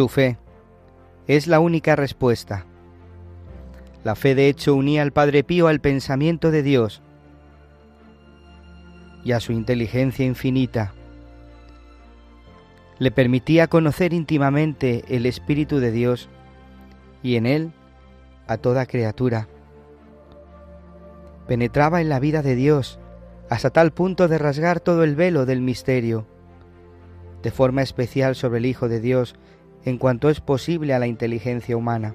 Su fe es la única respuesta. La fe de hecho unía al Padre Pío al pensamiento de Dios y a su inteligencia infinita. Le permitía conocer íntimamente el Espíritu de Dios y en él a toda criatura. Penetraba en la vida de Dios hasta tal punto de rasgar todo el velo del misterio, de forma especial sobre el Hijo de Dios en cuanto es posible a la inteligencia humana.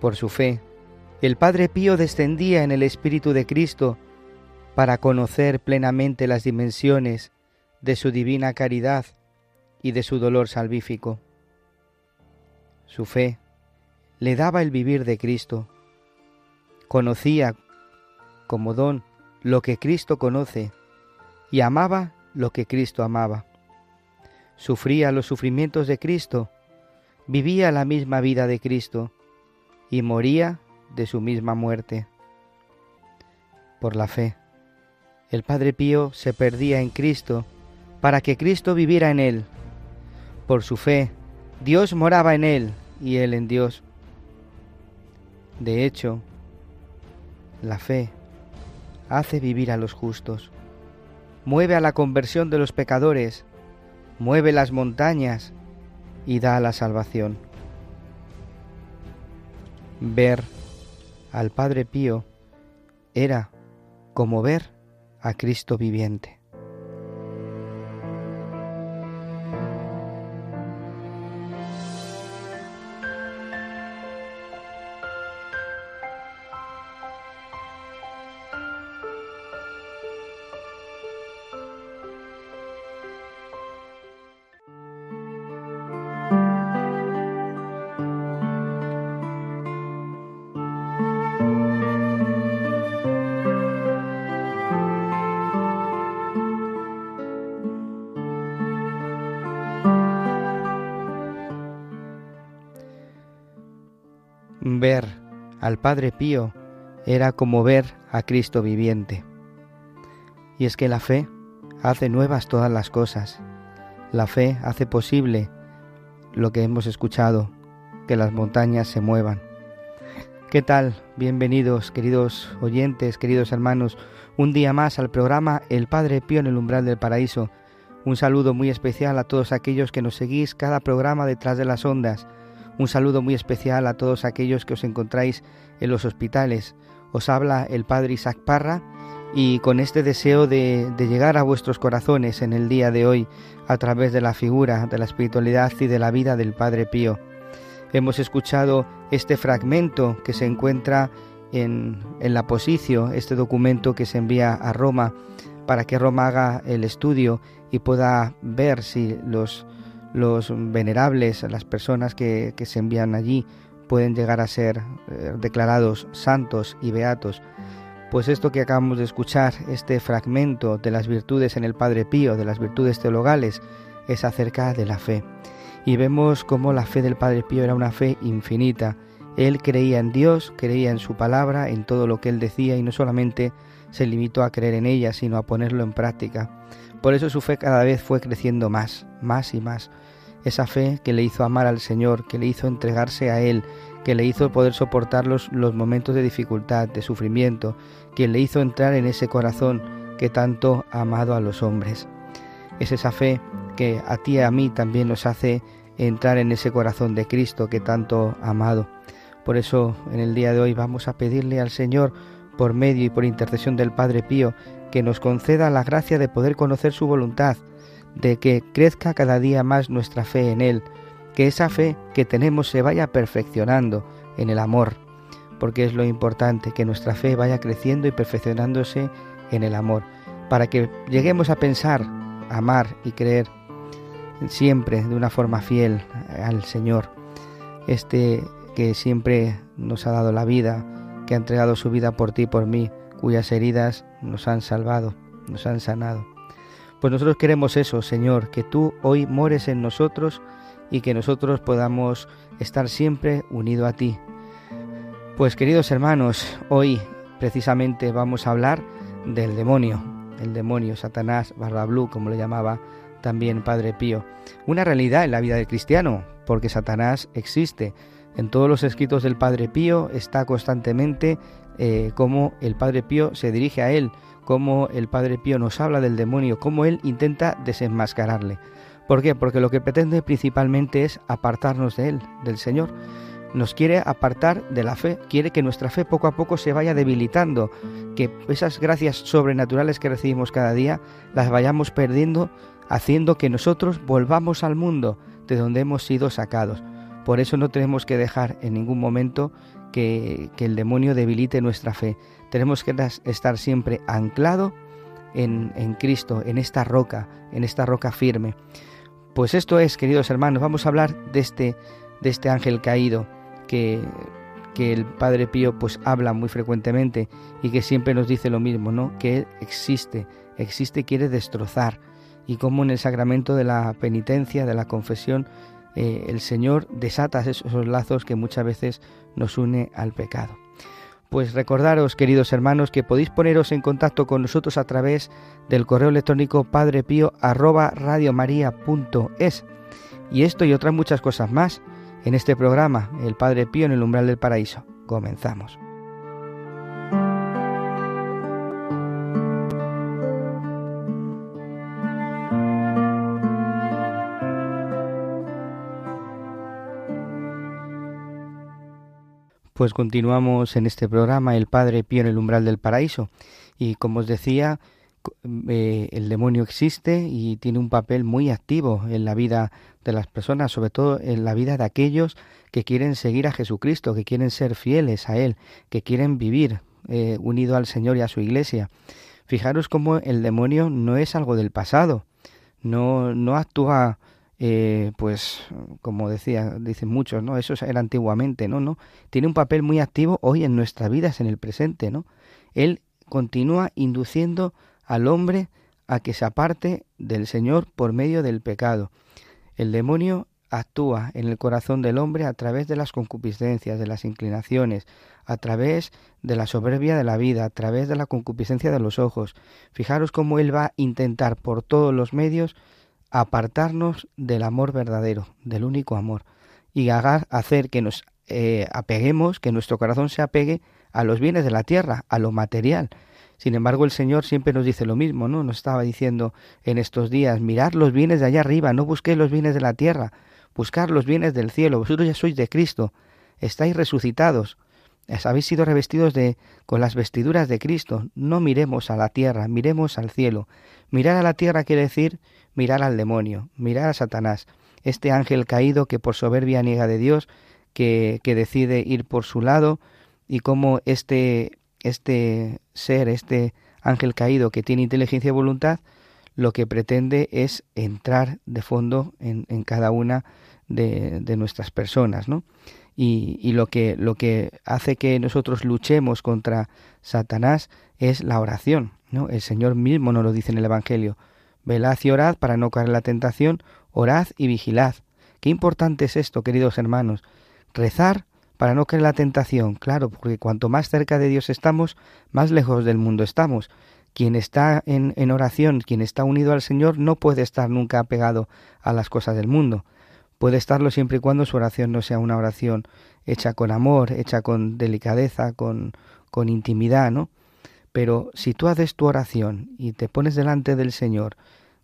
Por su fe, el Padre Pío descendía en el Espíritu de Cristo para conocer plenamente las dimensiones de su divina caridad y de su dolor salvífico. Su fe le daba el vivir de Cristo. Conocía como don lo que Cristo conoce y amaba lo que Cristo amaba. Sufría los sufrimientos de Cristo, vivía la misma vida de Cristo y moría de su misma muerte. Por la fe, el Padre Pío se perdía en Cristo para que Cristo viviera en él. Por su fe, Dios moraba en él y él en Dios. De hecho, la fe hace vivir a los justos mueve a la conversión de los pecadores, mueve las montañas y da la salvación. Ver al Padre Pío era como ver a Cristo viviente. Ver al Padre Pío era como ver a Cristo viviente. Y es que la fe hace nuevas todas las cosas. La fe hace posible lo que hemos escuchado, que las montañas se muevan. ¿Qué tal? Bienvenidos, queridos oyentes, queridos hermanos, un día más al programa El Padre Pío en el umbral del paraíso. Un saludo muy especial a todos aquellos que nos seguís cada programa detrás de las ondas un saludo muy especial a todos aquellos que os encontráis en los hospitales. Os habla el Padre Isaac Parra y con este deseo de, llegar a vuestros corazones en el día de hoy a través de la figura, de la espiritualidad y de la vida del Padre Pío. Hemos escuchado este fragmento que se encuentra en, en la Posicio, este documento que se envía a Roma para que Roma haga el estudio y pueda ver si los los venerables, las personas que, se envían allí, pueden llegar a ser eh, declarados santos y beatos. Pues esto que acabamos de escuchar, este fragmento de las virtudes en el Padre Pío, de las virtudes teologales, es acerca de la fe. Y vemos cómo la fe del Padre Pío era una fe infinita. Él creía en Dios, creía en su palabra, en todo lo que él decía y no solamente se limitó a creer en ella, sino a ponerlo en práctica. Por eso su fe cada vez fue creciendo más, más y más. Esa fe que le hizo amar al Señor, que le hizo entregarse a Él, que le hizo poder soportar los, los momentos de dificultad, de sufrimiento, que le hizo entrar en ese corazón que tanto ha amado a los hombres. Es esa fe que a ti y a mí también nos hace entrar en ese corazón de Cristo que tanto ha amado. Por eso en el día de hoy vamos a pedirle al Señor, por medio y por intercesión del Padre Pío, que nos conceda la gracia de poder conocer su voluntad, de que crezca cada día más nuestra fe en Él, que esa fe que tenemos se vaya perfeccionando en el amor, porque es lo importante, que nuestra fe vaya creciendo y perfeccionándose en el amor, para que lleguemos a pensar, amar y creer siempre de una forma fiel al Señor, este que siempre nos ha dado la vida, que ha entregado su vida por ti y por mí, cuyas heridas nos han salvado, nos han sanado. Pues nosotros queremos eso, Señor, que tú hoy mores en nosotros y que nosotros podamos estar siempre unidos a ti. Pues queridos hermanos, hoy precisamente vamos a hablar del demonio, el demonio, Satanás, barra blue, como le llamaba también Padre Pío. Una realidad en la vida del cristiano, porque Satanás existe. En todos los escritos del Padre Pío está constantemente eh, cómo el Padre Pío se dirige a él, cómo el Padre Pío nos habla del demonio, cómo él intenta desenmascararle. ¿Por qué? Porque lo que pretende principalmente es apartarnos de él, del Señor nos quiere apartar de la fe, quiere que nuestra fe poco a poco se vaya debilitando, que esas gracias sobrenaturales que recibimos cada día las vayamos perdiendo, haciendo que nosotros volvamos al mundo de donde hemos sido sacados. Por eso no tenemos que dejar en ningún momento que, el demonio debilite nuestra fe. Tenemos que estar siempre anclado en, Cristo, en esta roca, en esta roca firme. Pues esto es, queridos hermanos, vamos a hablar de este, de este ángel caído que, el Padre Pío pues habla muy frecuentemente y que siempre nos dice lo mismo, ¿no? Que existe, existe, quiere destrozar. Y como en el sacramento de la penitencia, de la confesión, eh, el Señor desata esos lazos que muchas veces nos une al pecado. Pues recordaros, queridos hermanos, que podéis poneros en contacto con nosotros a través del correo electrónico padrepío arroba Y esto y otras muchas cosas más en este programa, El Padre Pío en el umbral del paraíso. Comenzamos. Pues continuamos en este programa El Padre Pío en el umbral del paraíso. Y como os decía, eh, el demonio existe y tiene un papel muy activo en la vida de las personas, sobre todo en la vida de aquellos que quieren seguir a Jesucristo, que quieren ser fieles a Él, que quieren vivir eh, unido al Señor y a su Iglesia. Fijaros cómo el demonio no es algo del pasado, no, no actúa, eh, pues, como decía, dicen muchos, ¿no? Eso era antiguamente, ¿no? No, tiene un papel muy activo hoy en nuestras vidas, en el presente, ¿no? Él continúa induciendo al hombre a que se aparte del Señor por medio del pecado. El demonio actúa en el corazón del hombre a través de las concupiscencias, de las inclinaciones, a través de la soberbia de la vida, a través de la concupiscencia de los ojos. Fijaros cómo él va a intentar por todos los medios apartarnos del amor verdadero, del único amor, y hacer que nos eh, apeguemos, que nuestro corazón se apegue a los bienes de la tierra, a lo material, sin embargo, el Señor siempre nos dice lo mismo, ¿no? Nos estaba diciendo en estos días, mirad los bienes de allá arriba, no busquéis los bienes de la tierra, buscar los bienes del cielo, vosotros ya sois de Cristo, estáis resucitados, habéis sido revestidos de con las vestiduras de Cristo, no miremos a la tierra, miremos al cielo. Mirar a la tierra quiere decir mirar al demonio, mirar a Satanás, este ángel caído que por soberbia niega de Dios, que, que decide ir por su lado, y cómo este este ser, este ángel caído que tiene inteligencia y voluntad, lo que pretende es entrar de fondo en, cada una de, nuestras personas, ¿no? Y, lo, que, lo que hace que nosotros luchemos contra Satanás es la oración, ¿no? El Señor mismo nos lo dice en el Evangelio. Velad y orad para no caer en la tentación, orad y vigilad. Qué importante es esto, queridos hermanos. Rezar para no caer en la tentación, claro, porque cuanto más cerca de Dios estamos, más lejos del mundo estamos. Quien está en, en oración, quien está unido al Señor, no puede estar nunca apegado a las cosas del mundo. Puede estarlo siempre y cuando su oración no sea una oración hecha con amor, hecha con delicadeza, con, con intimidad, ¿no? Pero si tú haces tu oración y te pones delante del Señor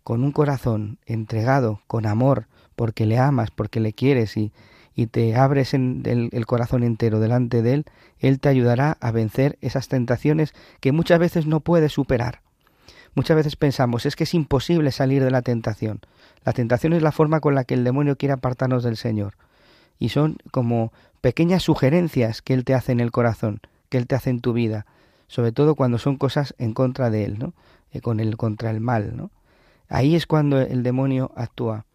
con un corazón entregado, con amor, porque le amas, porque le quieres y, y te abres en el, corazón entero delante de Él, Él te ayudará a vencer esas tentaciones que muchas veces no puedes superar. Muchas veces pensamos, es que es imposible salir de la tentación. La tentación es la forma con la que el demonio quiere apartarnos del Señor. Y son como pequeñas sugerencias que Él te hace en el corazón, que Él te hace en tu vida, sobre todo cuando son cosas en contra de Él, ¿no? Eh, con el contra el mal, ¿no? Ahí es cuando el demonio actúa.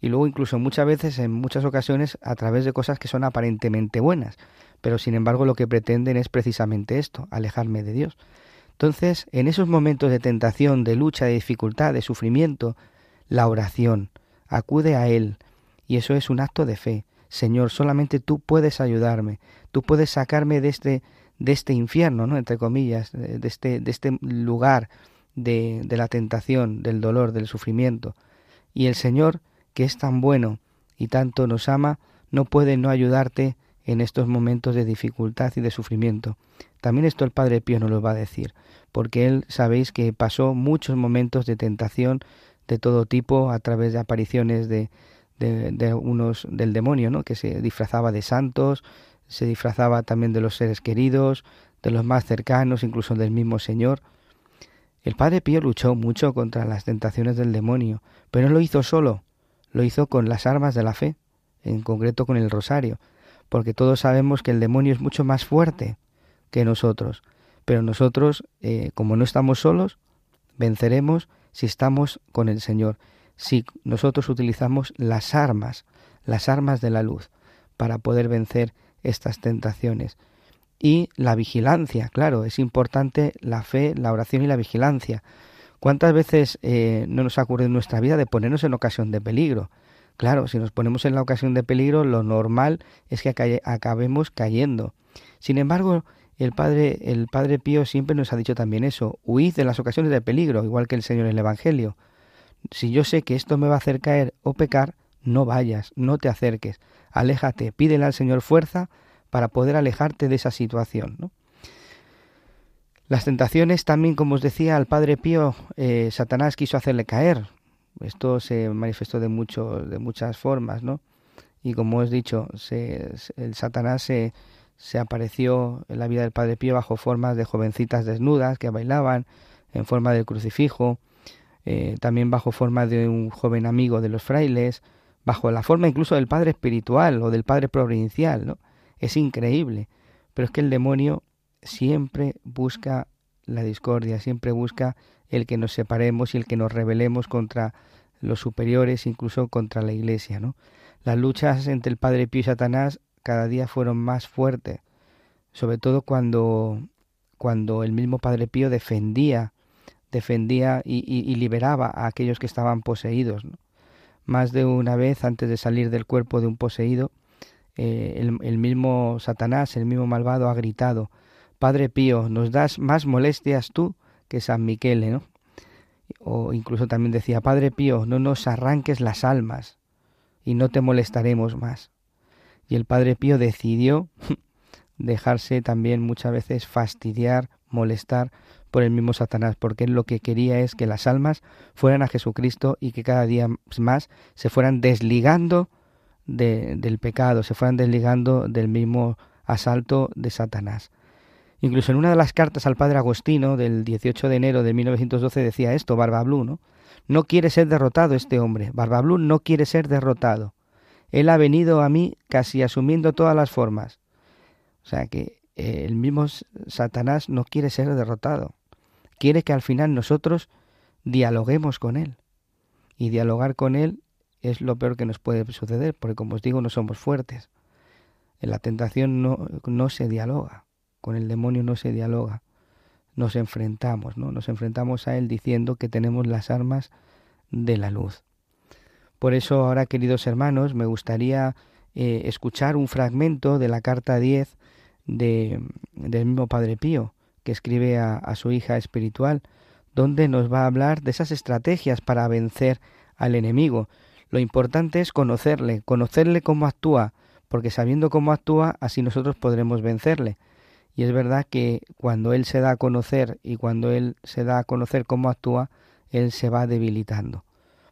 Y luego incluso muchas veces, en muchas ocasiones, a través de cosas que son aparentemente buenas, pero sin embargo lo que pretenden es precisamente esto, alejarme de Dios. Entonces, en esos momentos de tentación, de lucha, de dificultad, de sufrimiento, la oración, acude a Él, y eso es un acto de fe. Señor, solamente tú puedes ayudarme, tú puedes sacarme de este, de este infierno, ¿no? entre comillas, de este, de este lugar de, de la tentación, del dolor, del sufrimiento. Y el Señor, que es tan bueno y tanto nos ama, no puede no ayudarte en estos momentos de dificultad y de sufrimiento. También esto el Padre Pío nos lo va a decir, porque él sabéis que pasó muchos momentos de tentación de todo tipo a través de apariciones de, de, unos del demonio, ¿no? que se disfrazaba de santos, se disfrazaba también de los seres queridos, de los más cercanos, incluso del mismo Señor. El Padre Pío luchó mucho contra las tentaciones del demonio, pero no lo hizo solo, lo hizo con las armas de la fe, en concreto con el rosario, porque todos sabemos que el demonio es mucho más fuerte que nosotros, pero nosotros, eh, como no estamos solos, venceremos si estamos con el Señor, si nosotros utilizamos las armas, las armas de la luz, para poder vencer estas tentaciones y la vigilancia, claro, es importante la fe, la oración y la vigilancia. ¿Cuántas veces eh, no nos ha ocurrido en nuestra vida de ponernos en ocasión de peligro? Claro, si nos ponemos en la ocasión de peligro, lo normal es que acabemos cayendo. Sin embargo, el Padre, el Padre Pío siempre nos ha dicho también eso, huid de las ocasiones de peligro, igual que el Señor en el Evangelio. Si yo sé que esto me va a hacer caer o pecar, no vayas, no te acerques, aléjate, pídele al Señor fuerza para poder alejarte de esa situación. Las tentaciones también, como os decía, al Padre Pío, eh, Satanás quiso hacerle caer. Esto se manifestó de, mucho, de muchas formas, ¿no? Y como os he dicho, se, el Satanás se, se apareció en la vida del Padre Pío bajo formas de jovencitas desnudas que bailaban, en forma del crucifijo, eh, también bajo forma de un joven amigo de los frailes, bajo la forma incluso del Padre espiritual o del Padre provincial, ¿no? Es increíble, pero es que el demonio siempre busca la discordia, siempre busca el que nos separemos y el que nos rebelemos contra los superiores, incluso contra la Iglesia, ¿no? Las luchas entre el Padre Pío y Satanás cada día fueron más fuertes, sobre todo cuando, cuando el mismo Padre Pío defendía, defendía y, liberaba a aquellos que estaban poseídos. Más de una vez antes de salir del cuerpo de un poseído, eh, el, mismo Satanás, el mismo malvado, ha gritado, Padre Pío, nos das más molestias tú que San Miquele, ¿no? O incluso también decía, Padre Pío, no nos arranques las almas y no te molestaremos más. Y el Padre Pío decidió dejarse también muchas veces fastidiar, molestar por el mismo Satanás, porque él lo que quería es que las almas fueran a Jesucristo y que cada día más se fueran desligando del pecado, se fueran desligando del mismo asalto de Satanás. Incluso en una de las cartas al padre Agostino del 18 de enero de 1912 decía esto, Barbablú, ¿no? No quiere ser derrotado este hombre, Barbablú no quiere ser derrotado. Él ha venido a mí casi asumiendo todas las formas. O sea que eh, el mismo Satanás no quiere ser derrotado. Quiere que al final nosotros dialoguemos con él. Y dialogar con él es lo peor que nos puede suceder, porque como os digo, no somos fuertes. En la tentación no, no se dialoga, con el demonio no se dialoga, nos enfrentamos, ¿no? Nos enfrentamos a él diciendo que tenemos las armas de la luz. Por eso ahora, queridos hermanos, me gustaría eh, escuchar un fragmento de la carta 10 de, del mismo Padre Pío, que escribe a, a su hija espiritual, donde nos va a hablar de esas estrategias para vencer al enemigo, lo importante es conocerle, conocerle cómo actúa, porque sabiendo cómo actúa, así nosotros podremos vencerle. Y es verdad que cuando Él se da a conocer y cuando Él se da a conocer cómo actúa, Él se va debilitando.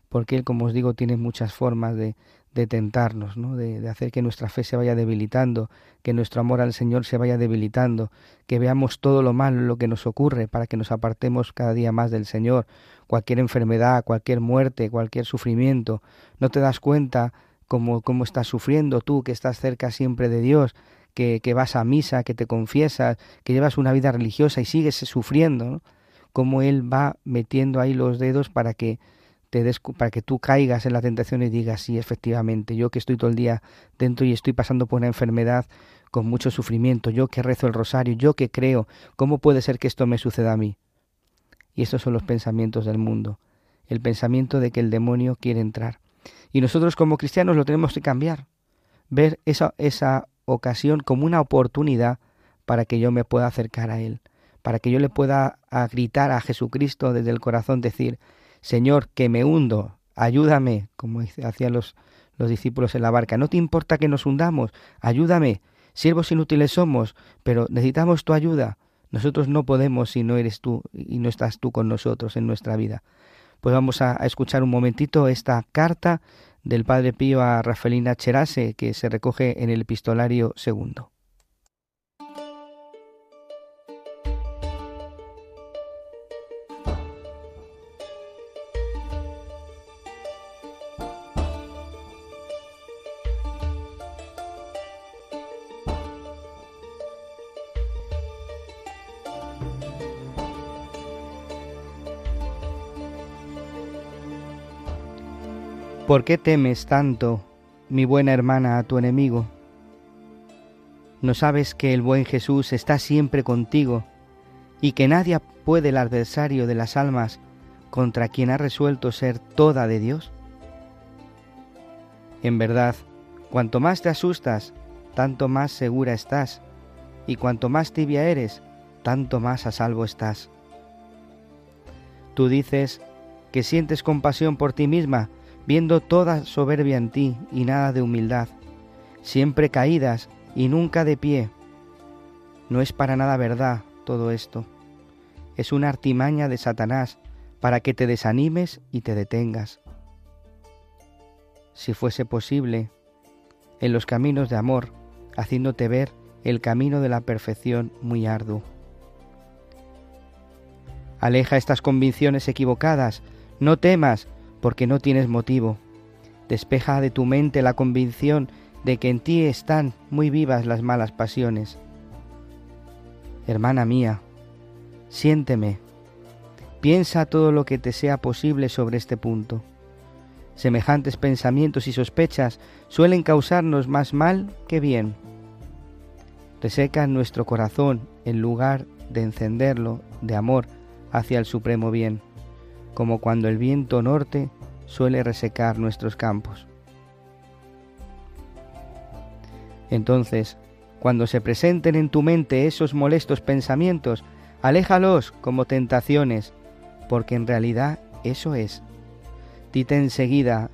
porque Él, como os digo, tiene muchas formas de, de tentarnos, ¿no? De, hacer que nuestra fe se vaya debilitando, que nuestro amor al Señor se vaya debilitando, que veamos todo lo malo lo que nos ocurre para que nos apartemos cada día más del Señor, cualquier enfermedad, cualquier muerte, cualquier sufrimiento. No te das cuenta cómo, cómo estás sufriendo tú, que estás cerca siempre de Dios, que, vas a misa, que te confiesas, que llevas una vida religiosa y sigues sufriendo, ¿no? Cómo Él va metiendo ahí los dedos para que para que tú caigas en la tentación y digas, sí, efectivamente, yo que estoy todo el día dentro y estoy pasando por una enfermedad con mucho sufrimiento, yo que rezo el rosario, yo que creo, ¿cómo puede ser que esto me suceda a mí? Y estos son los pensamientos del mundo, el pensamiento de que el demonio quiere entrar. Y nosotros como cristianos lo tenemos que cambiar, ver esa, esa ocasión como una oportunidad para que yo me pueda acercar a Él, para que yo le pueda gritar a Jesucristo desde el corazón, decir, Señor, que me hundo, ayúdame, como hacían los, los discípulos en la barca. No te importa que nos hundamos, ayúdame. Siervos inútiles somos, pero necesitamos tu ayuda. Nosotros no podemos si no eres tú y no estás tú con nosotros en nuestra vida. Pues vamos a, escuchar un momentito esta carta del Padre Pío a Rafaelina Cherase que se recoge en el epistolario segundo. ¿Por qué temes tanto, mi buena hermana, a tu enemigo? ¿No sabes que el buen Jesús está siempre contigo y que nadie puede el adversario de las almas contra quien ha resuelto ser toda de Dios? En verdad, cuanto más te asustas, tanto más segura estás, y cuanto más tibia eres, tanto más a salvo estás. Tú dices que sientes compasión por ti misma, viendo toda soberbia en ti y nada de humildad, siempre caídas y nunca de pie. No es para nada verdad todo esto. Es una artimaña de Satanás para que te desanimes y te detengas. Si fuese posible, en los caminos de amor, haciéndote ver el camino de la perfección muy arduo. Aleja estas convicciones equivocadas, no temas, porque no tienes motivo. Despeja de tu mente la convicción de que en ti están muy vivas las malas pasiones. Hermana mía, siénteme, piensa todo lo que te sea posible sobre este punto. Semejantes pensamientos y sospechas suelen causarnos más mal que bien. Resecan nuestro corazón en lugar de encenderlo de amor hacia el supremo bien como cuando el viento norte suele resecar nuestros campos. Entonces, cuando se presenten en tu mente esos molestos pensamientos, aléjalos como tentaciones, porque en realidad eso es. Dite enseguida,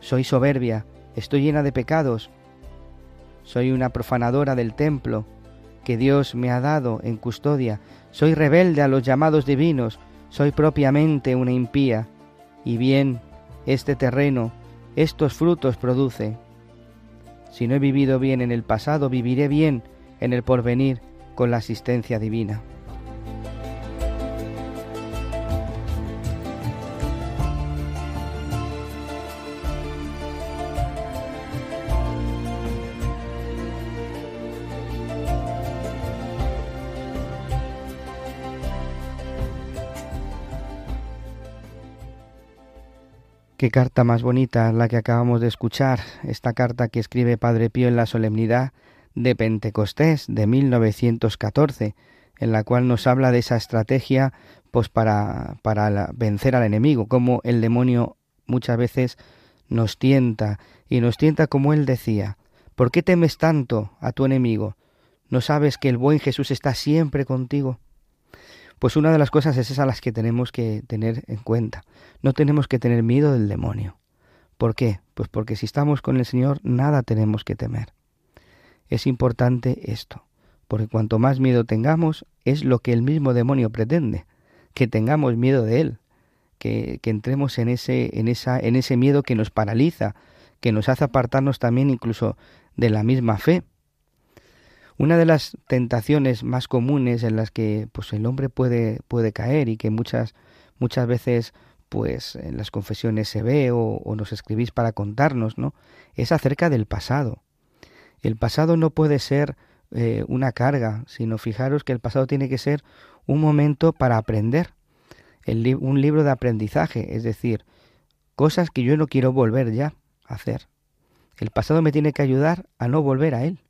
soy soberbia, estoy llena de pecados, soy una profanadora del templo que Dios me ha dado en custodia, soy rebelde a los llamados divinos, soy propiamente una impía, y bien este terreno estos frutos produce. Si no he vivido bien en el pasado, viviré bien en el porvenir con la asistencia divina. Qué carta más bonita la que acabamos de escuchar, esta carta que escribe Padre Pío en la solemnidad de Pentecostés de 1914, en la cual nos habla de esa estrategia pues para, para vencer al enemigo, como el demonio muchas veces nos tienta y nos tienta como él decía, ¿por qué temes tanto a tu enemigo? ¿No sabes que el buen Jesús está siempre contigo? Pues una de las cosas es esa las que tenemos que tener en cuenta. No tenemos que tener miedo del demonio. ¿Por qué? Pues porque si estamos con el Señor nada tenemos que temer. Es importante esto, porque cuanto más miedo tengamos es lo que el mismo demonio pretende, que tengamos miedo de Él, que, que entremos en ese, en, esa, en ese miedo que nos paraliza, que nos hace apartarnos también incluso de la misma fe. Una de las tentaciones más comunes en las que pues el hombre puede, puede caer y que muchas, muchas veces pues en las confesiones se ve o, nos escribís para contarnos, ¿no? Es acerca del pasado. El pasado no puede ser eh, una carga, sino fijaros que el pasado tiene que ser un momento para aprender, un libro de aprendizaje, es decir, cosas que yo no quiero volver ya a hacer. El pasado me tiene que ayudar a no volver a él.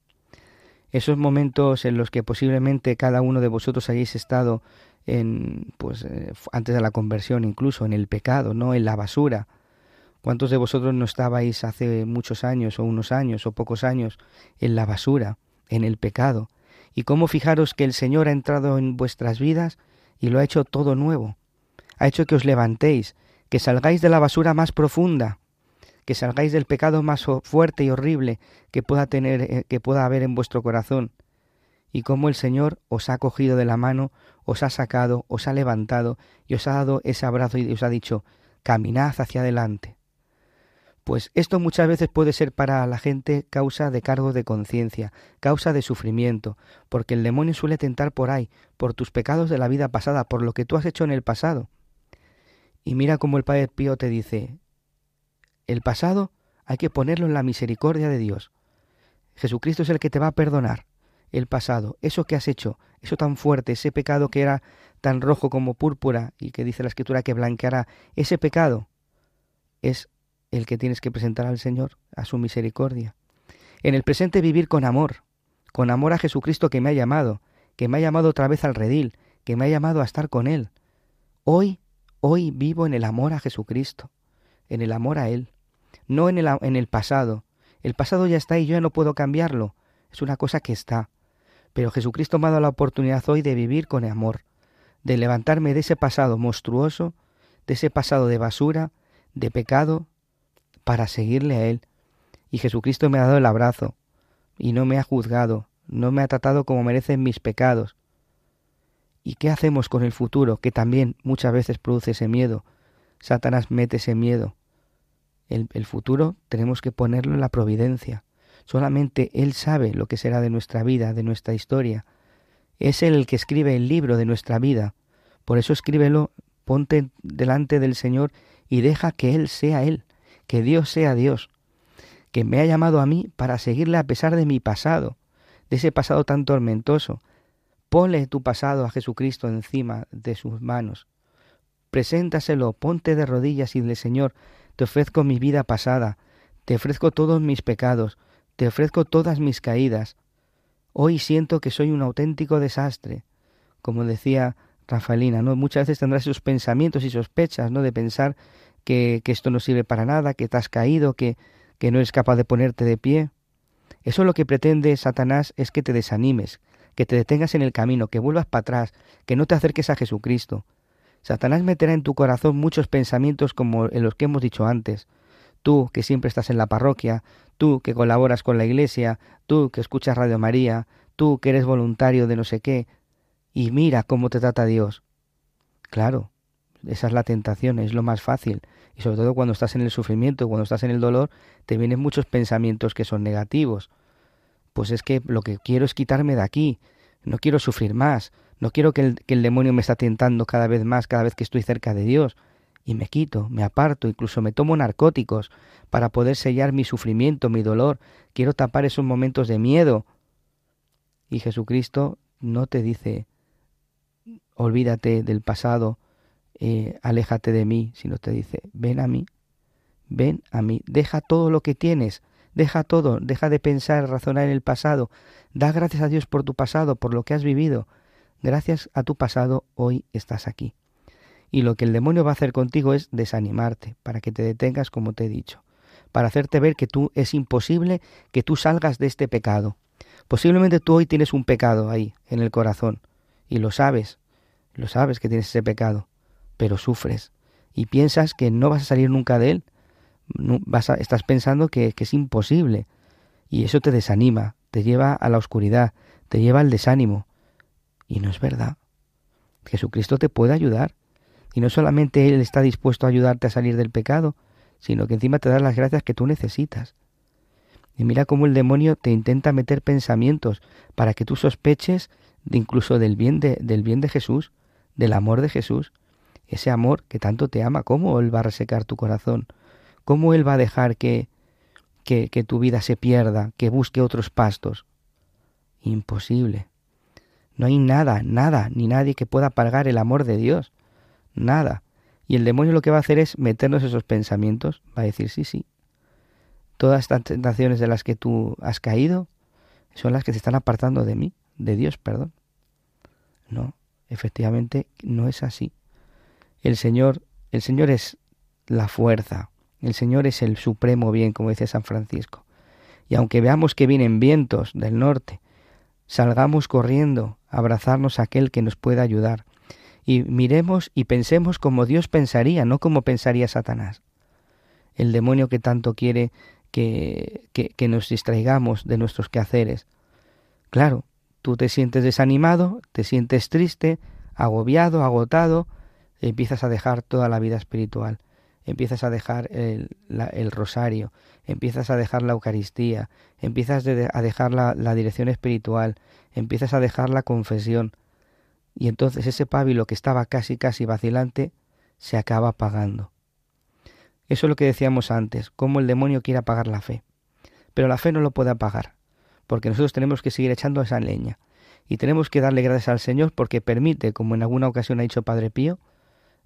Esos momentos en los que posiblemente cada uno de vosotros hayáis estado en pues eh, antes de la conversión incluso en el pecado, no en la basura. ¿Cuántos de vosotros no estabais hace muchos años o unos años o pocos años en la basura, en el pecado? Y cómo fijaros que el Señor ha entrado en vuestras vidas y lo ha hecho todo nuevo. Ha hecho que os levantéis, que salgáis de la basura más profunda, que salgáis del pecado más fuerte y horrible que pueda tener eh, que pueda haber en vuestro corazón y cómo el Señor os ha cogido de la mano, os ha sacado, os ha levantado y os ha dado ese abrazo y os ha dicho caminad hacia adelante. Pues esto muchas veces puede ser para la gente causa de cargo de conciencia, causa de sufrimiento, porque el demonio suele tentar por ahí, por tus pecados de la vida pasada, por lo que tú has hecho en el pasado. Y mira cómo el Padre Pío te dice, el pasado hay que ponerlo en la misericordia de Dios. Jesucristo es el que te va a perdonar el pasado, eso que has hecho, eso tan fuerte, ese pecado que era tan rojo como púrpura y que dice la escritura que blanqueará, ese pecado es el que tienes que presentar al Señor, a su misericordia. En el presente vivir con amor, con amor a Jesucristo que me ha llamado, que me ha llamado otra vez al redil, que me ha llamado a estar con Él. Hoy, hoy vivo en el amor a Jesucristo, en el amor a Él no en el, en el pasado. El pasado ya está y yo ya no puedo cambiarlo. Es una cosa que está. Pero Jesucristo me ha dado la oportunidad hoy de vivir con amor, de levantarme de ese pasado monstruoso, de ese pasado de basura, de pecado, para seguirle a Él. Y Jesucristo me ha dado el abrazo, y no me ha juzgado, no me ha tratado como merecen mis pecados. ¿Y qué hacemos con el futuro, que también muchas veces produce ese miedo? Satanás mete ese miedo. El, futuro tenemos que ponerlo en la providencia. Solamente Él sabe lo que será de nuestra vida, de nuestra historia. Es Él el que escribe el libro de nuestra vida. Por eso escríbelo, ponte delante del Señor y deja que Él sea Él, que Dios sea Dios, que me ha llamado a mí para seguirle a pesar de mi pasado, de ese pasado tan tormentoso. Ponle tu pasado a Jesucristo encima de sus manos. Preséntaselo, ponte de rodillas y dile, Señor, te ofrezco mi vida pasada, te ofrezco todos mis pecados, te ofrezco todas mis caídas. Hoy siento que soy un auténtico desastre. Como decía Rafaelina, ¿no? Muchas veces tendrás esos pensamientos y sospechas, ¿no? De pensar que, que esto no sirve para nada, que te has caído, que, que no eres capaz de ponerte de pie. Eso lo que pretende Satanás es que te desanimes, que te detengas en el camino, que vuelvas para atrás, que no te acerques a Jesucristo. Satanás meterá en tu corazón muchos pensamientos como en los que hemos dicho antes. Tú que siempre estás en la parroquia, tú que colaboras con la iglesia, tú que escuchas Radio María, tú que eres voluntario de no sé qué, y mira cómo te trata Dios. Claro, esa es la tentación, es lo más fácil. Y sobre todo cuando estás en el sufrimiento, cuando estás en el dolor, te vienen muchos pensamientos que son negativos. Pues es que lo que quiero es quitarme de aquí, no quiero sufrir más, no quiero que el, demonio me está tentando cada vez más, cada vez que estoy cerca de Dios. Y me quito, me aparto, incluso me tomo narcóticos para poder sellar mi sufrimiento, mi dolor. Quiero tapar esos momentos de miedo. Y Jesucristo no te dice, olvídate del pasado, eh, aléjate de mí, sino te dice, ven a mí, ven a mí, deja todo lo que tienes, deja todo, deja de pensar, razonar en el pasado, da gracias a Dios por tu pasado, por lo que has vivido, Gracias a tu pasado hoy estás aquí. Y lo que el demonio va a hacer contigo es desanimarte, para que te detengas como te he dicho, para hacerte ver que tú es imposible que tú salgas de este pecado. Posiblemente tú hoy tienes un pecado ahí, en el corazón, y lo sabes, lo sabes que tienes ese pecado, pero sufres y piensas que no vas a salir nunca de él. Vas estás pensando que es imposible y eso te desanima, te lleva a la oscuridad, te lleva al desánimo, y no es verdad. Jesucristo te puede ayudar. Y no solamente Él está dispuesto a ayudarte a salir del pecado, sino que encima te da las gracias que tú necesitas. Y mira cómo el demonio te intenta meter pensamientos para que tú sospeches de incluso del bien de, del bien de Jesús, del amor de Jesús, ese amor que tanto te ama, cómo Él va a resecar tu corazón, cómo Él va a dejar que, que, que tu vida se pierda, que busque otros pastos. Imposible. No hay nada, nada, ni nadie que pueda pagar el amor de Dios. Nada. Y el demonio lo que va a hacer es meternos esos pensamientos, va a decir, sí, sí, todas estas tentaciones de las que tú has caído son las que se están apartando de mí, de Dios, perdón. No, efectivamente no es así. El Señor, el Señor es la fuerza, el Señor es el supremo bien, como dice San Francisco. Y aunque veamos que vienen vientos del norte, salgamos corriendo abrazarnos a aquel que nos pueda ayudar, y miremos y pensemos como Dios pensaría, no como pensaría Satanás. El demonio que tanto quiere que, que, nos distraigamos de nuestros quehaceres. Claro, tú te sientes desanimado, te sientes triste, agobiado, agotado, empiezas a dejar toda la vida espiritual, empiezas a dejar el, rosario, empiezas a dejar la Eucaristía, empiezas a dejar la dirección espiritual, empiezas a dejar la confesión, y entonces ese pábilo que estaba casi casi vacilante se acaba apagando. Eso es lo que decíamos antes, cómo el demonio quiere apagar la fe. Pero la fe no lo puede apagar, porque nosotros tenemos que seguir echando esa leña. Y tenemos que darle gracias al Señor porque permite, como en alguna ocasión ha dicho Padre Pío,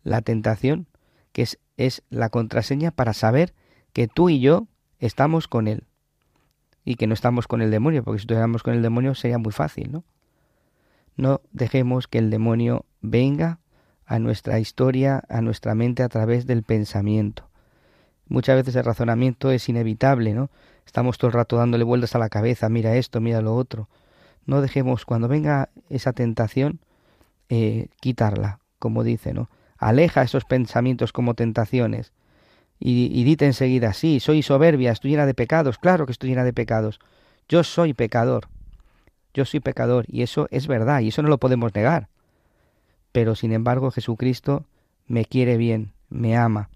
la tentación, que es, es la contraseña para saber que tú y yo estamos con Él. Y que no estamos con el demonio, porque si estuviéramos con el demonio sería muy fácil, ¿no? No dejemos que el demonio venga a nuestra historia, a nuestra mente a través del pensamiento. Muchas veces el razonamiento es inevitable, ¿no? Estamos todo el rato dándole vueltas a la cabeza, mira esto, mira lo otro. No dejemos, cuando venga esa tentación, eh, quitarla, como dice, ¿no? Aleja esos pensamientos como tentaciones. Y, dite enseguida, sí, soy soberbia, estoy llena de pecados, claro que estoy llena de pecados. Yo soy pecador yo soy pecador y eso es verdad y eso no lo podemos negar. Pero sin embargo Jesucristo me quiere bien, me ama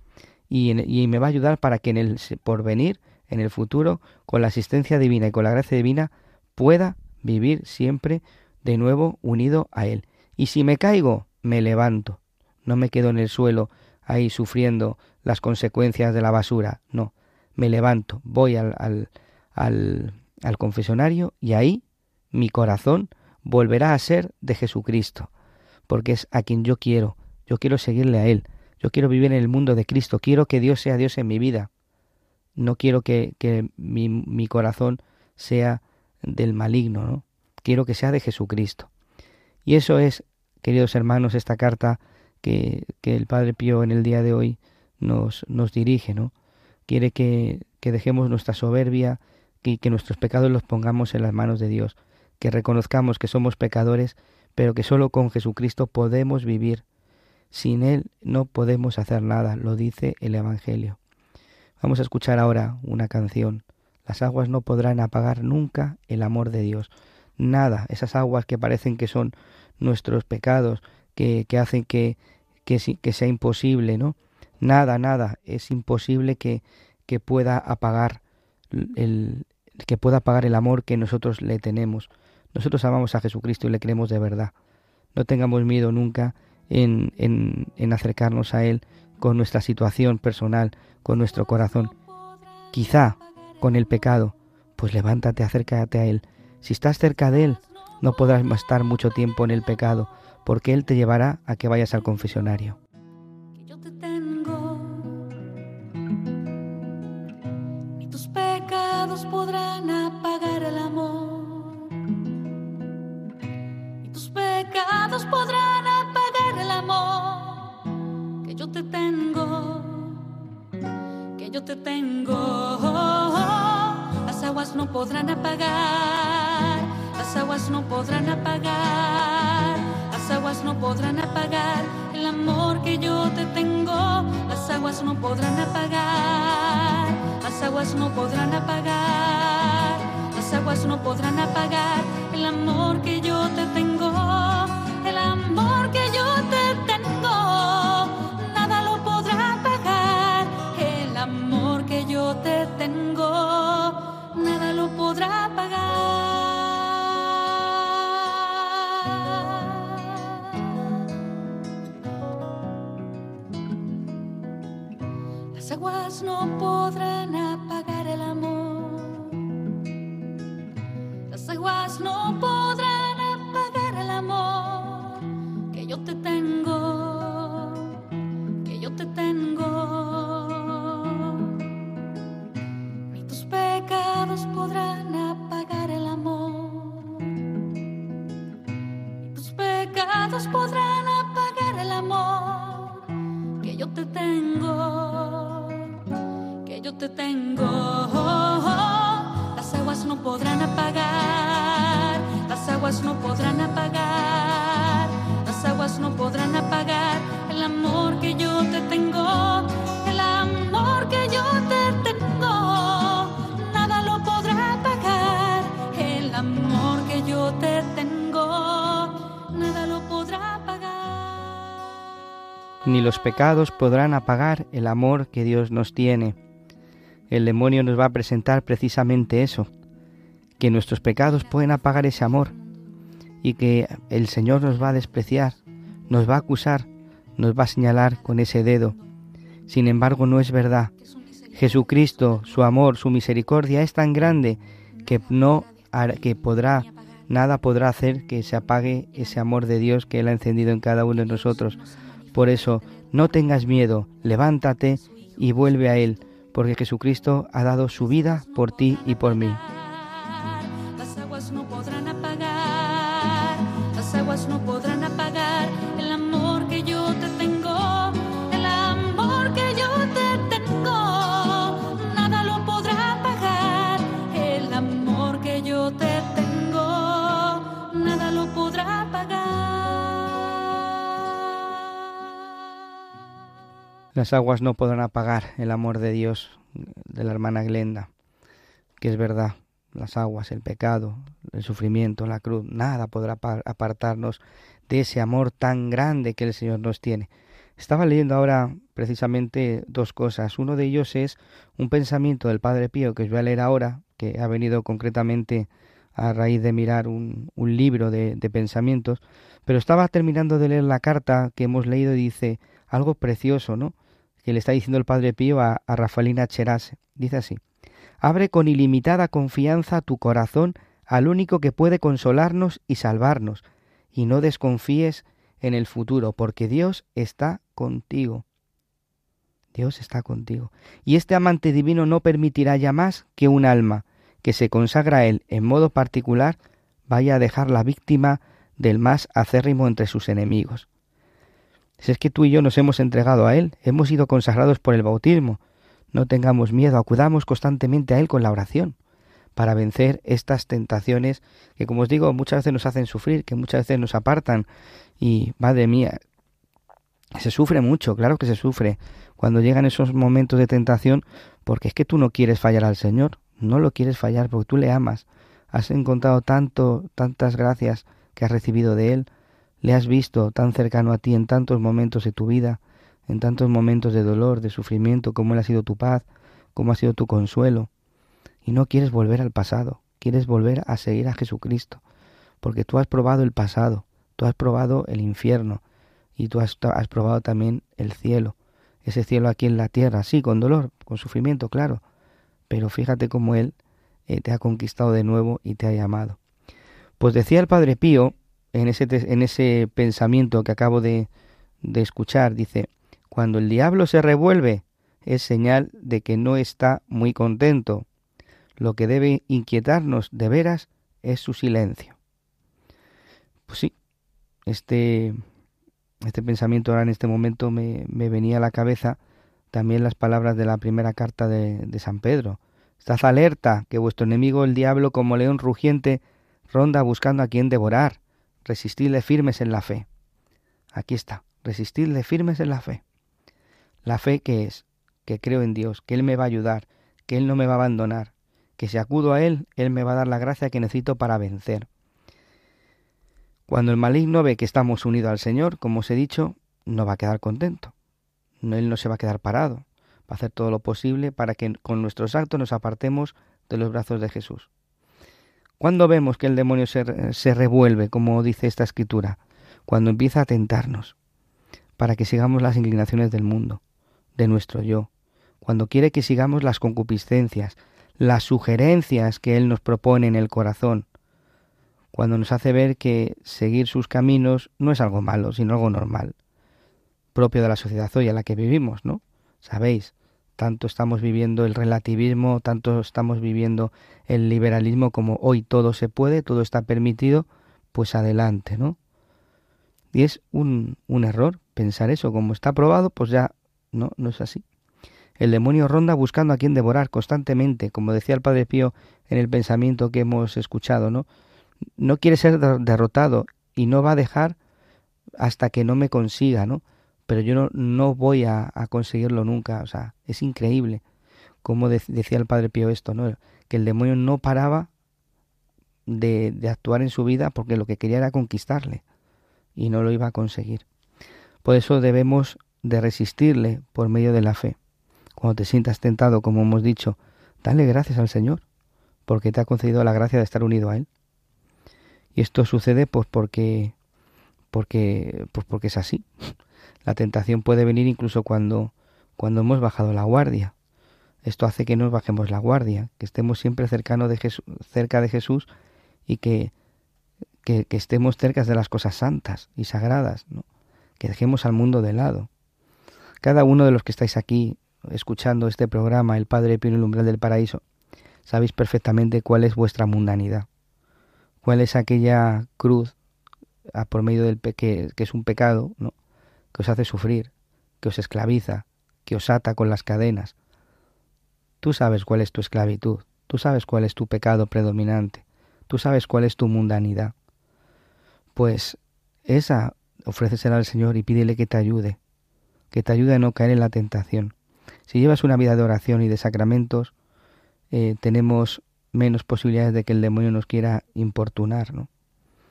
y, y, me va a ayudar para que en el porvenir, en el futuro, con la asistencia divina y con la gracia divina, pueda vivir siempre de nuevo unido a Él. Y si me caigo, me levanto. No me quedo en el suelo ahí sufriendo las consecuencias de la basura. No, me levanto, voy al, al, al, al confesionario y ahí mi corazón volverá a ser de Jesucristo, porque es a quien yo quiero, yo quiero seguirle a Él, yo quiero vivir en el mundo de Cristo, quiero que Dios sea Dios en mi vida, no quiero que, mi, mi, corazón sea del maligno, ¿no? quiero que sea de Jesucristo. Y eso es, queridos hermanos, esta carta que, el Padre Pío en el día de hoy nos, nos dirige, ¿no? Quiere que, que dejemos nuestra soberbia y que nuestros pecados los pongamos en las manos de Dios que reconozcamos que somos pecadores, pero que solo con Jesucristo podemos vivir. Sin Él no podemos hacer nada, lo dice el Evangelio. Vamos a escuchar ahora una canción. Las aguas no podrán apagar nunca el amor de Dios. Nada, esas aguas que parecen que son nuestros pecados, que, que hacen que, que, que sea imposible, ¿no? Nada, nada, es imposible que, que pueda apagar el, que pueda apagar el amor que nosotros le tenemos. Nosotros amamos a Jesucristo y le creemos de verdad. No tengamos miedo nunca en, en, en acercarnos a Él con nuestra situación personal, con nuestro corazón. Quizá con el pecado, pues levántate, acércate a Él. Si estás cerca de Él, no podrás estar mucho tiempo en el pecado, porque Él te llevará a que vayas al confesionario. tus pecados podrán apagar el amor. podrán apagar el amor que yo te tengo, que yo te tengo. Las aguas no podrán apagar, las aguas no podrán apagar, las aguas no podrán apagar el amor que yo te tengo. Las aguas no podrán apagar, las aguas no podrán apagar, las aguas no podrán apagar el amor que yo te. Las aguas no podrán los pecados podrán apagar el amor que Dios nos tiene. El demonio nos va a presentar precisamente eso, que nuestros pecados pueden apagar ese amor y que el Señor nos va a despreciar, nos va a acusar, nos va a señalar con ese dedo. Sin embargo, no es verdad. Jesucristo, su amor, su misericordia es tan grande que no que podrá nada podrá hacer que se apague ese amor de Dios que él ha encendido en cada uno de nosotros. Por eso, no tengas miedo, levántate y vuelve a él, porque Jesucristo ha dado su vida por ti y por mí. Las aguas no podrán apagar, las aguas no podrán apagar el amor que yo Las aguas no podrán apagar el amor de Dios de la hermana Glenda, que es verdad, las aguas, el pecado, el sufrimiento, la cruz, nada podrá apa- apartarnos de ese amor tan grande que el Señor nos tiene. Estaba leyendo ahora precisamente dos cosas. Uno de ellos es un pensamiento del Padre Pío que os voy a leer ahora, que ha venido concretamente a raíz de mirar un, un libro de, de pensamientos, pero estaba terminando de leer la carta que hemos leído y dice algo precioso, ¿no? Que le está diciendo el Padre Pío a, a Rafaelina Cherase. Dice así, abre con ilimitada confianza tu corazón al único que puede consolarnos y salvarnos, y no desconfíes en el futuro, porque Dios está contigo. Dios está contigo. Y este amante divino no permitirá ya más que un alma que se consagra a Él en modo particular vaya a dejar la víctima del más acérrimo entre sus enemigos. Si es que tú y yo nos hemos entregado a Él, hemos sido consagrados por el bautismo, no tengamos miedo, acudamos constantemente a Él con la oración para vencer estas tentaciones que, como os digo, muchas veces nos hacen sufrir, que muchas veces nos apartan. Y, madre mía, se sufre mucho, claro que se sufre cuando llegan esos momentos de tentación, porque es que tú no quieres fallar al Señor, no lo quieres fallar porque tú le amas, has encontrado tanto, tantas gracias que has recibido de Él, le has visto tan cercano a ti en tantos momentos de tu vida, en tantos momentos de dolor, de sufrimiento, como Él ha sido tu paz, como ha sido tu consuelo, y no quieres volver al pasado, quieres volver a seguir a Jesucristo, porque tú has probado el pasado, tú has probado el infierno, y tú has, probado también el cielo, ese cielo aquí en la tierra, sí, con dolor, con sufrimiento, claro, pero fíjate cómo Él eh, te ha conquistado de nuevo y te ha llamado. Pues decía el Padre Pío, en ese, en ese pensamiento que acabo de, escuchar, dice, cuando el diablo se revuelve es señal de que no está muy contento. Lo que debe inquietarnos de veras es su silencio. Pues sí, este, este pensamiento ahora en este momento me, me venía a la cabeza también las palabras de la primera carta de, de San Pedro. Estad alerta, que vuestro enemigo el diablo como león rugiente ronda buscando a quien devorar. Resistidle firmes en la fe. Aquí está, resistidle firmes en la fe. La fe que es, que creo en Dios, que Él me va a ayudar, que Él no me va a abandonar, que si acudo a Él, Él me va a dar la gracia que necesito para vencer. Cuando el maligno ve que estamos unidos al Señor, como os he dicho, no va a quedar contento. Él no se va a quedar parado. Va a hacer todo lo posible para que con nuestros actos nos apartemos de los brazos de Jesús. ¿Cuándo vemos que el demonio se, se revuelve, como dice esta escritura? Cuando empieza a tentarnos, para que sigamos las inclinaciones del mundo, de nuestro yo. cuando quiere que sigamos las concupiscencias, las sugerencias que Él nos propone en el corazón, cuando nos hace ver que seguir sus caminos no es algo malo, sino algo normal, propio de la sociedad hoy a la que vivimos, ¿no? Sabéis, tanto estamos viviendo el relativismo, tanto estamos viviendo el liberalismo como hoy todo se puede, todo está permitido, pues adelante, ¿no? Y es un, un error pensar eso, como está probado, pues ya no, no es así. El demonio ronda buscando a quien devorar constantemente, como decía el Padre Pío en el pensamiento que hemos escuchado, ¿no? No quiere ser derrotado y no va a dejar hasta que no me consiga, ¿no? Pero yo no, no voy a, conseguirlo nunca, o sea, es increíble, como decía el Padre Pío esto, ¿no? Que el demonio no paraba de, de actuar en su vida porque lo que quería era conquistarle y no lo iba a conseguir. Por eso debemos de resistirle por medio de la fe. Cuando te sientas tentado, como hemos dicho, dale gracias al Señor, porque te ha concedido la gracia de estar unido a Él. Y esto sucede pues porque porque pues porque es así. La tentación puede venir incluso cuando cuando hemos bajado la guardia. Esto hace que nos bajemos la guardia, que estemos siempre cercano de Jesús, cerca de Jesús y que, que, estemos cerca de las cosas santas y sagradas, ¿no? que dejemos al mundo de lado. Cada uno de los que estáis aquí escuchando este programa, El Padre en el umbral del paraíso, sabéis perfectamente cuál es vuestra mundanidad, cuál es aquella cruz a por medio del que, que es un pecado, ¿no? Que os hace sufrir, que os esclaviza, que os ata con las cadenas. Tú sabes cuál es tu esclavitud, tú sabes cuál es tu pecado predominante, tú sabes cuál es tu mundanidad. Pues esa ofrécesela al Señor y pídele que te ayude, que te ayude a no caer en la tentación. Si llevas una vida de oración y de sacramentos, eh, tenemos menos posibilidades de que el demonio nos quiera importunar, ¿no?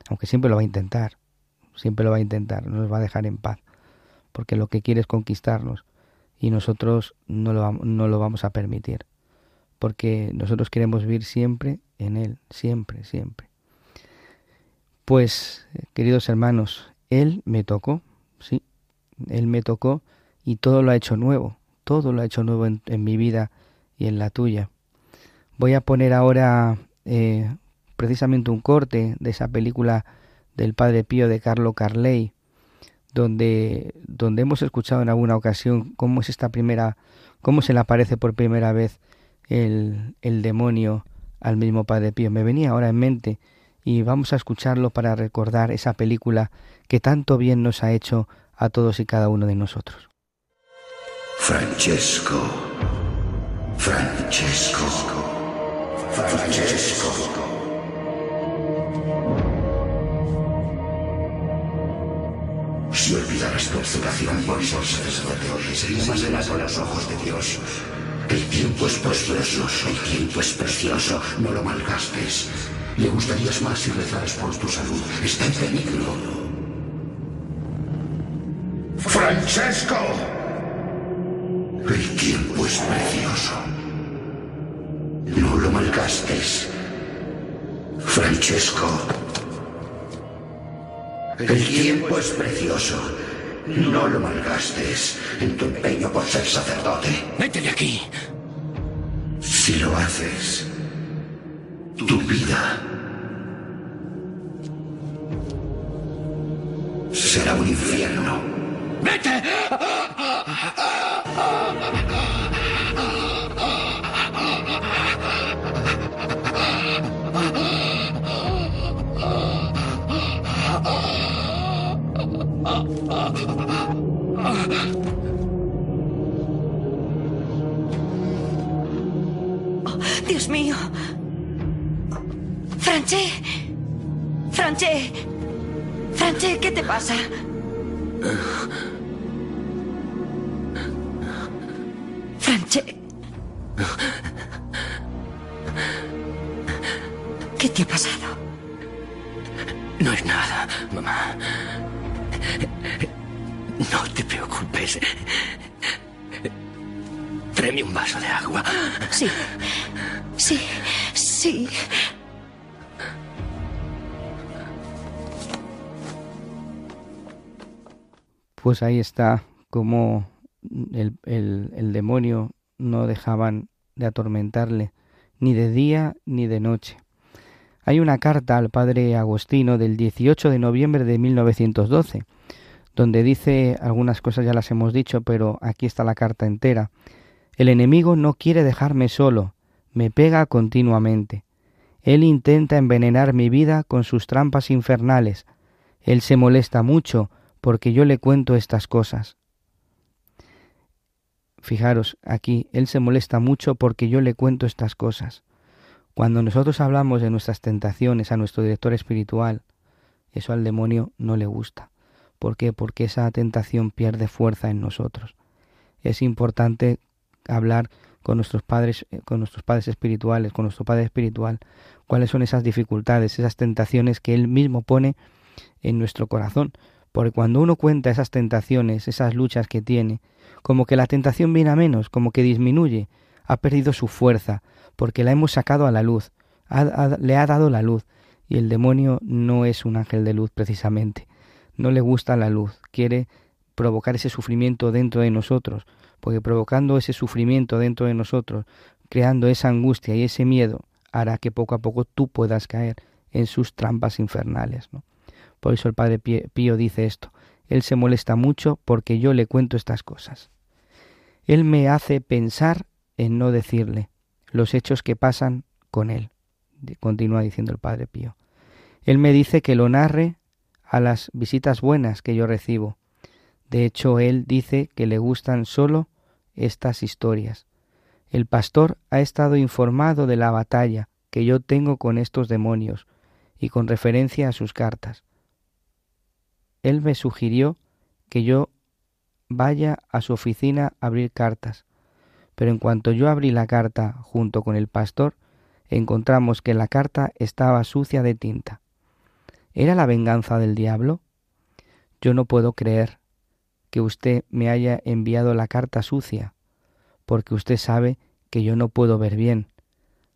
Aunque siempre lo va a intentar, siempre lo va a intentar, no nos va a dejar en paz, porque lo que quiere es conquistarnos y nosotros no lo, no lo vamos a permitir, porque nosotros queremos vivir siempre en Él, siempre, siempre. Pues, queridos hermanos, Él me tocó, sí, Él me tocó y todo lo ha hecho nuevo todo lo ha hecho nuevo en, mi vida y en la tuya. Voy a poner ahora eh, precisamente un corte de esa película del Padre Pío de Carlo Carley, donde, donde hemos escuchado en alguna ocasión cómo es esta primera, cómo se le aparece por primera vez el, el demonio al mismo Padre Pío. Me venía ahora en mente y vamos a escucharlo para recordar esa película que tanto bien nos ha hecho a todos y cada uno de nosotros. Francesco. Francesco. Francesco. Si olvidaras tu observación ser sacerdote, sería más delante a los ojos de Dios. El tiempo es precioso, el tiempo es precioso, no lo malgastes. Le gustarías más si rezaras por tu salud. Está en peligro. ¡Francesco! El tiempo es precioso. No lo malgastes. Francesco. El tiempo es precioso. No lo malgastes en tu empeño por ser sacerdote. ¡Vete de aquí! Si lo haces, tu vida será un infierno. ¡Vete! Franche. Franche. Franche, ¿qué te pasa? Franche. ¿Qué te ha pasado? No es nada, mamá. No te preocupes. Tráeme un vaso de agua. Sí. Sí. Sí. Pues ahí está como el, el, el demonio no dejaban de atormentarle, ni de día ni de noche. Hay una carta al padre Agostino del 18 de noviembre de 1912, donde dice algunas cosas ya las hemos dicho, pero aquí está la carta entera. El enemigo no quiere dejarme solo, me pega continuamente. Él intenta envenenar mi vida con sus trampas infernales. Él se molesta mucho porque yo le cuento estas cosas. Fijaros, aquí Él se molesta mucho porque yo le cuento estas cosas. Cuando nosotros hablamos de nuestras tentaciones a nuestro director espiritual, eso al demonio no le gusta. ¿Por qué? Porque esa tentación pierde fuerza en nosotros. Es importante hablar con nuestros padres, eh, con nuestros padres espirituales, con nuestro Padre espiritual, cuáles son esas dificultades, esas tentaciones que Él mismo pone en nuestro corazón. Porque cuando uno cuenta esas tentaciones, esas luchas que tiene, como que la tentación viene a menos, como que disminuye, ha perdido su fuerza, porque la hemos sacado a la luz, le ha dado la luz, y el demonio no es un ángel de luz precisamente, no le gusta la luz, quiere provocar ese sufrimiento dentro de nosotros, porque provocando ese sufrimiento dentro de nosotros, creando esa angustia y ese miedo, hará que poco a poco tú puedas caer en sus trampas infernales. Por el Padre Pío dice esto, él se molesta mucho porque yo le cuento estas cosas. Él me hace pensar en no decirle los hechos que pasan con él, continúa diciendo el Padre Pío. Él me dice que lo narre a las visitas buenas que yo recibo. De hecho, él dice que le gustan solo estas historias. El pastor ha estado informado de la batalla que yo tengo con estos demonios y con referencia a sus cartas. Él me sugirió que yo vaya a su oficina a abrir cartas. Pero en cuanto yo abrí la carta junto con el pastor, encontramos que la carta estaba sucia de tinta. ¿Era la venganza del diablo? Yo no puedo creer que usted me haya enviado la carta sucia, porque usted sabe que yo no puedo ver bien.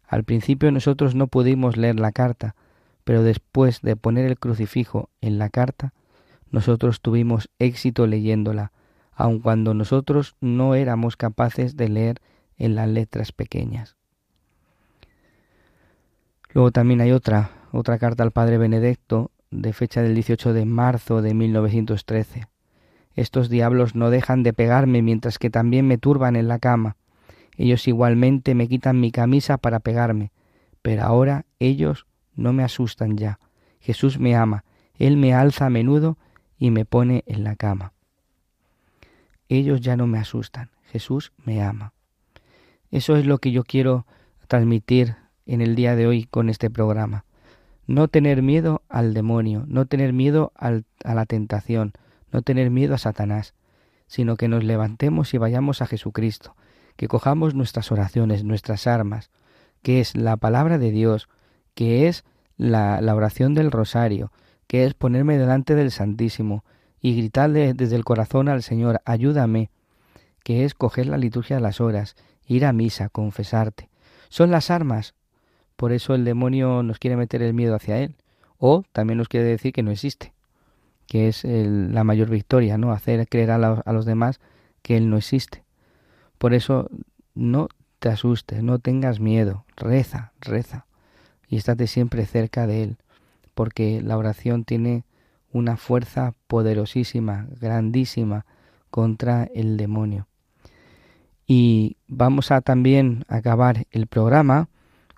Al principio nosotros no pudimos leer la carta, pero después de poner el crucifijo en la carta, nosotros tuvimos éxito leyéndola, aun cuando nosotros no éramos capaces de leer en las letras pequeñas. Luego también hay otra, otra carta al padre Benedicto de fecha del 18 de marzo de 1913. Estos diablos no dejan de pegarme mientras que también me turban en la cama. Ellos igualmente me quitan mi camisa para pegarme, pero ahora ellos no me asustan ya. Jesús me ama, Él me alza a menudo y me pone en la cama ellos ya no me asustan. Jesús me ama. Eso es lo que yo quiero transmitir en el día de hoy con este programa. No tener miedo al demonio, no tener miedo a la tentación, no tener miedo a Satanás, sino que nos levantemos y vayamos a Jesucristo, que cojamos nuestras oraciones, nuestras armas, que es la palabra de Dios, que es la, oración del rosario, que es ponerme delante del Santísimo, y gritarle desde el corazón al Señor, ayúdame, que es coger la liturgia de las horas, ir a misa, confesarte. Son las armas. Por eso el demonio nos quiere meter el miedo hacia él. O también nos quiere decir que no existe, que es la mayor victoria, ¿no? Hacer creer a, a los demás que él no existe. Por eso no te asustes, no tengas miedo, reza, reza y estate siempre cerca de él, porque la oración tiene una fuerza poderosísima, grandísima contra el demonio. Y vamos a también acabar el programa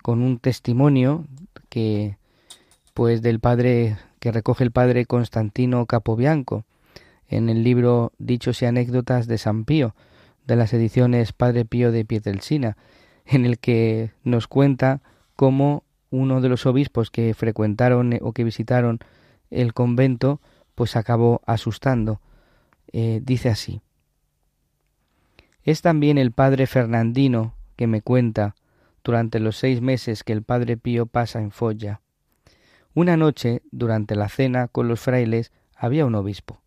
con un testimonio que pues del padre que recoge el padre Constantino Capobianco en el libro Dichos y anécdotas de San Pío de las ediciones Padre Pío de Pietrelcina, en el que nos cuenta cómo uno de los obispos que frecuentaron o que visitaron el convento pues acabó asustando. Eh, dice así. Es también el padre Fernandino que me cuenta durante los seis meses que el padre Pío pasa en Folla. Una noche, durante la cena con los frailes, había un obispo.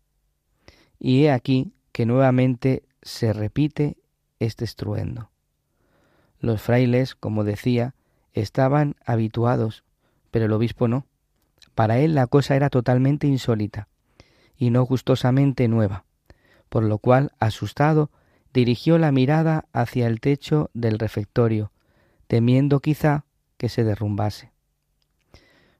Y he aquí que nuevamente se repite este estruendo. Los frailes, como decía, estaban habituados, pero el obispo no. Para él la cosa era totalmente insólita y no gustosamente nueva, por lo cual, asustado, dirigió la mirada hacia el techo del refectorio, temiendo quizá que se derrumbase.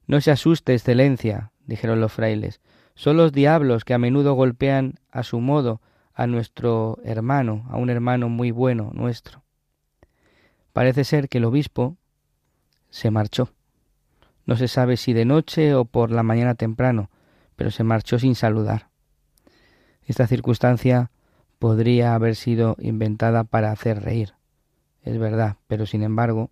No se asuste, excelencia, dijeron los frailes, son los diablos que a menudo golpean a su modo a nuestro hermano, a un hermano muy bueno nuestro. Parece ser que el obispo se marchó. No se sabe si de noche o por la mañana temprano, pero se marchó sin saludar. Esta circunstancia podría haber sido inventada para hacer reír, es verdad, pero sin embargo,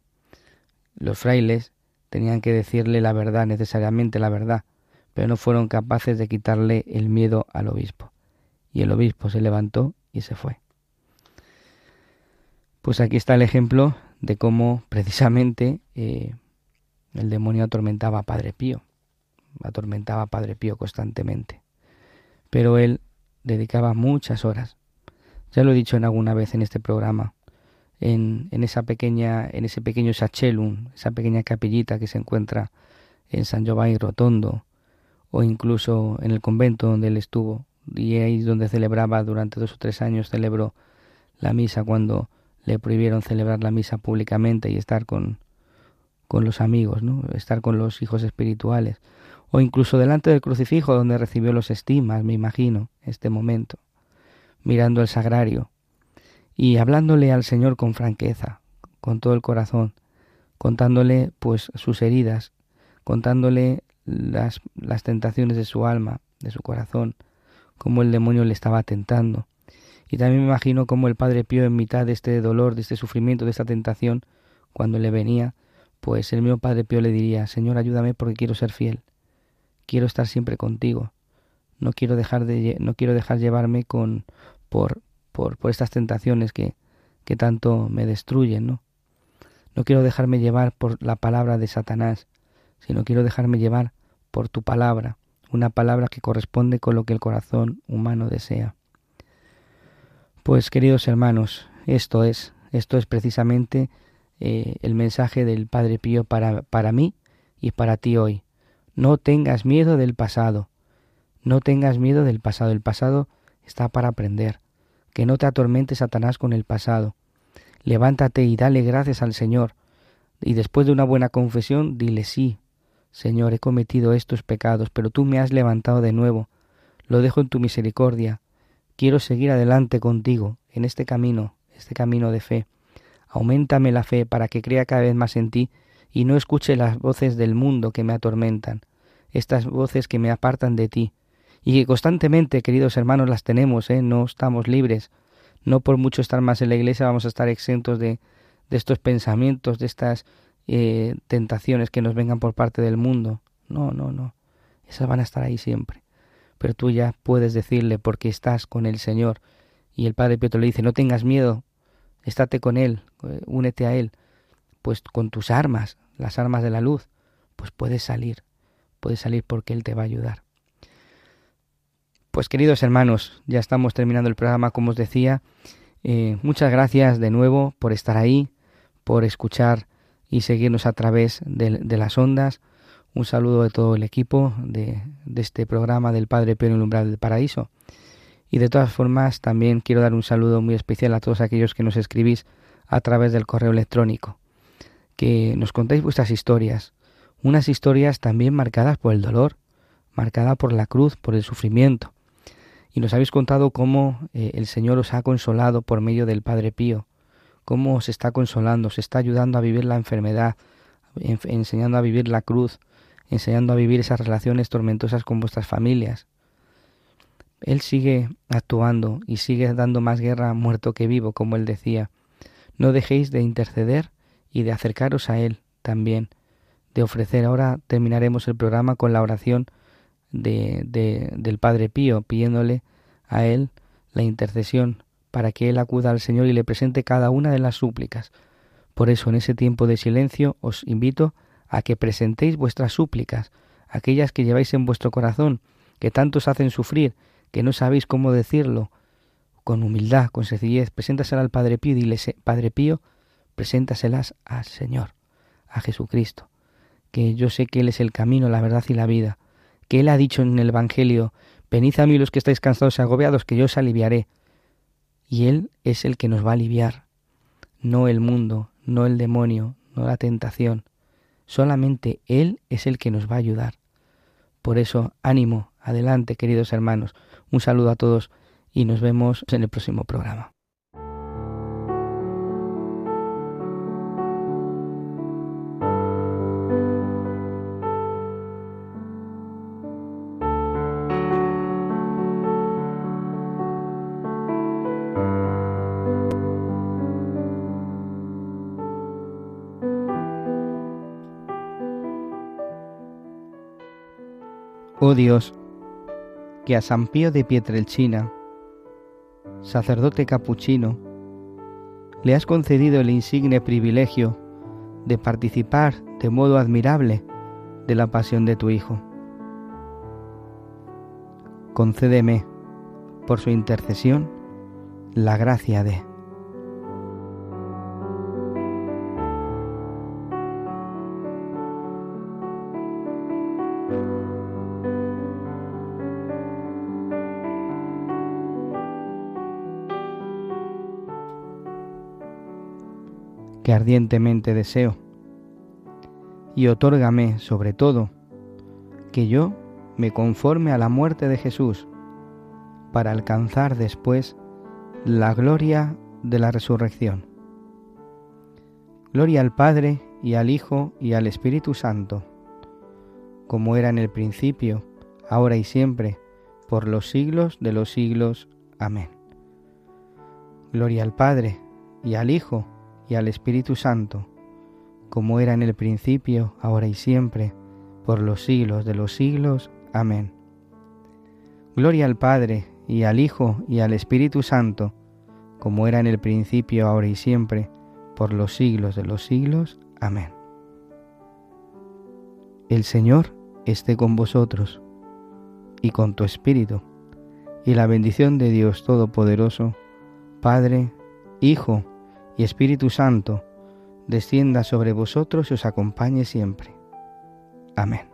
los frailes tenían que decirle la verdad, necesariamente la verdad, pero no fueron capaces de quitarle el miedo al obispo. Y el obispo se levantó y se fue. Pues aquí está el ejemplo de cómo precisamente eh, el demonio atormentaba a Padre Pío, atormentaba a Padre Pío constantemente. Pero él dedicaba muchas horas. Ya lo he dicho en alguna vez en este programa, en, en esa pequeña, en ese pequeño sachelum, esa pequeña capillita que se encuentra en San Giovanni Rotondo, o incluso en el convento donde él estuvo, y ahí donde celebraba durante dos o tres años, celebró la misa cuando le prohibieron celebrar la misa públicamente y estar con, con los amigos, ¿no? estar con los hijos espirituales, o incluso delante del crucifijo donde recibió los estimas, me imagino, este momento, mirando el sagrario y hablándole al Señor con franqueza, con todo el corazón, contándole pues sus heridas, contándole las, las tentaciones de su alma, de su corazón, cómo el demonio le estaba tentando. Y también me imagino cómo el Padre Pío en mitad de este dolor, de este sufrimiento, de esta tentación, cuando le venía, pues el mío Padre Pío le diría, Señor, ayúdame porque quiero ser fiel, quiero estar siempre contigo, no quiero dejar de no quiero dejar llevarme con por por, por estas tentaciones que, que tanto me destruyen, ¿no? No quiero dejarme llevar por la palabra de Satanás, sino quiero dejarme llevar por tu palabra, una palabra que corresponde con lo que el corazón humano desea. Pues queridos hermanos, esto es, esto es precisamente eh, el mensaje del Padre Pío para, para mí y para ti hoy. No tengas miedo del pasado, no tengas miedo del pasado, el pasado está para aprender, que no te atormente Satanás con el pasado. Levántate y dale gracias al Señor, y después de una buena confesión, dile sí, Señor, he cometido estos pecados, pero tú me has levantado de nuevo, lo dejo en tu misericordia, quiero seguir adelante contigo en este camino, este camino de fe. Aumentame la fe para que crea cada vez más en ti y no escuche las voces del mundo que me atormentan, estas voces que me apartan de ti, y que constantemente, queridos hermanos, las tenemos, ¿eh? no estamos libres. No por mucho estar más en la iglesia vamos a estar exentos de, de estos pensamientos, de estas eh, tentaciones que nos vengan por parte del mundo. No, no, no. Esas van a estar ahí siempre. Pero tú ya puedes decirle porque estás con el Señor. Y el Padre Pietro le dice, no tengas miedo, estate con Él, eh, únete a Él. Pues con tus armas, las armas de la luz, pues puedes salir, puedes salir porque Él te va a ayudar. Pues queridos hermanos, ya estamos terminando el programa, como os decía. Eh, muchas gracias de nuevo por estar ahí, por escuchar y seguirnos a través de, las ondas. Un saludo de todo el equipo de, este programa del Padre el umbral del paraíso. Y de todas formas, también quiero dar un saludo muy especial a todos aquellos que nos escribís a través del correo electrónico, que nos contáis vuestras historias, unas historias también marcadas por el dolor, marcada por la cruz, por el sufrimiento, y nos habéis contado cómo eh, el Señor os ha consolado por medio del Padre Pío, cómo os está consolando, os está ayudando a vivir la enfermedad, enseñando a vivir la cruz, enseñando a vivir esas relaciones tormentosas con vuestras familias. Él sigue actuando y sigue dando más guerra muerto que vivo, como él decía. No dejéis de interceder y de acercaros a Él también, de ofrecer. Ahora terminaremos el programa con la oración de, del Padre Pío, pidiéndole a él la intercesión para que él acuda al Señor y le presente cada una de las súplicas. Por eso, en ese tiempo de silencio, os invito a que presentéis vuestras súplicas, aquellas que lleváis en vuestro corazón, que tanto os hacen sufrir, que no sabéis cómo decirlo, con humildad, con sencillez, preséntaselas al Padre Pío y dile, Padre Pío, preséntaselas al Señor, a Jesucristo, que yo sé que Él es el camino, la verdad y la vida, que Él ha dicho en el Evangelio, venid a mí los que estáis cansados y agobiados, que yo os aliviaré. y Él es el que nos va a aliviar, no el mundo, no el demonio, no la tentación, solamente Él es el que nos va a ayudar. Por eso, ánimo, adelante, queridos hermanos, un saludo a todos y nos vemos en el próximo programa. Dios, que a San Pío de Pietrelcina, sacerdote capuchino, le has concedido el insigne privilegio de participar de modo admirable de la pasión de tu Hijo. Concédeme, por su intercesión, la gracia de... ardientemente deseo. Y otórgame, sobre todo, que yo me conforme a la muerte de Jesús, para alcanzar después la gloria de la resurrección. Gloria al Padre y al Hijo y al Espíritu Santo, como era en el principio, ahora y siempre, por los siglos de los siglos. Amén. Gloria al Padre y al Hijo y al Espíritu Santo, como era en el principio, ahora y siempre, por los siglos de los siglos. Amén. Gloria al Padre, y al Hijo, y al Espíritu Santo, como era en el principio, ahora y siempre, por los siglos de los siglos. Amén. El Señor esté con vosotros, y con tu Espíritu, y la bendición de Dios Todopoderoso, Padre, Hijo, y Espíritu Santo, descienda sobre vosotros y os acompañe siempre. Amén.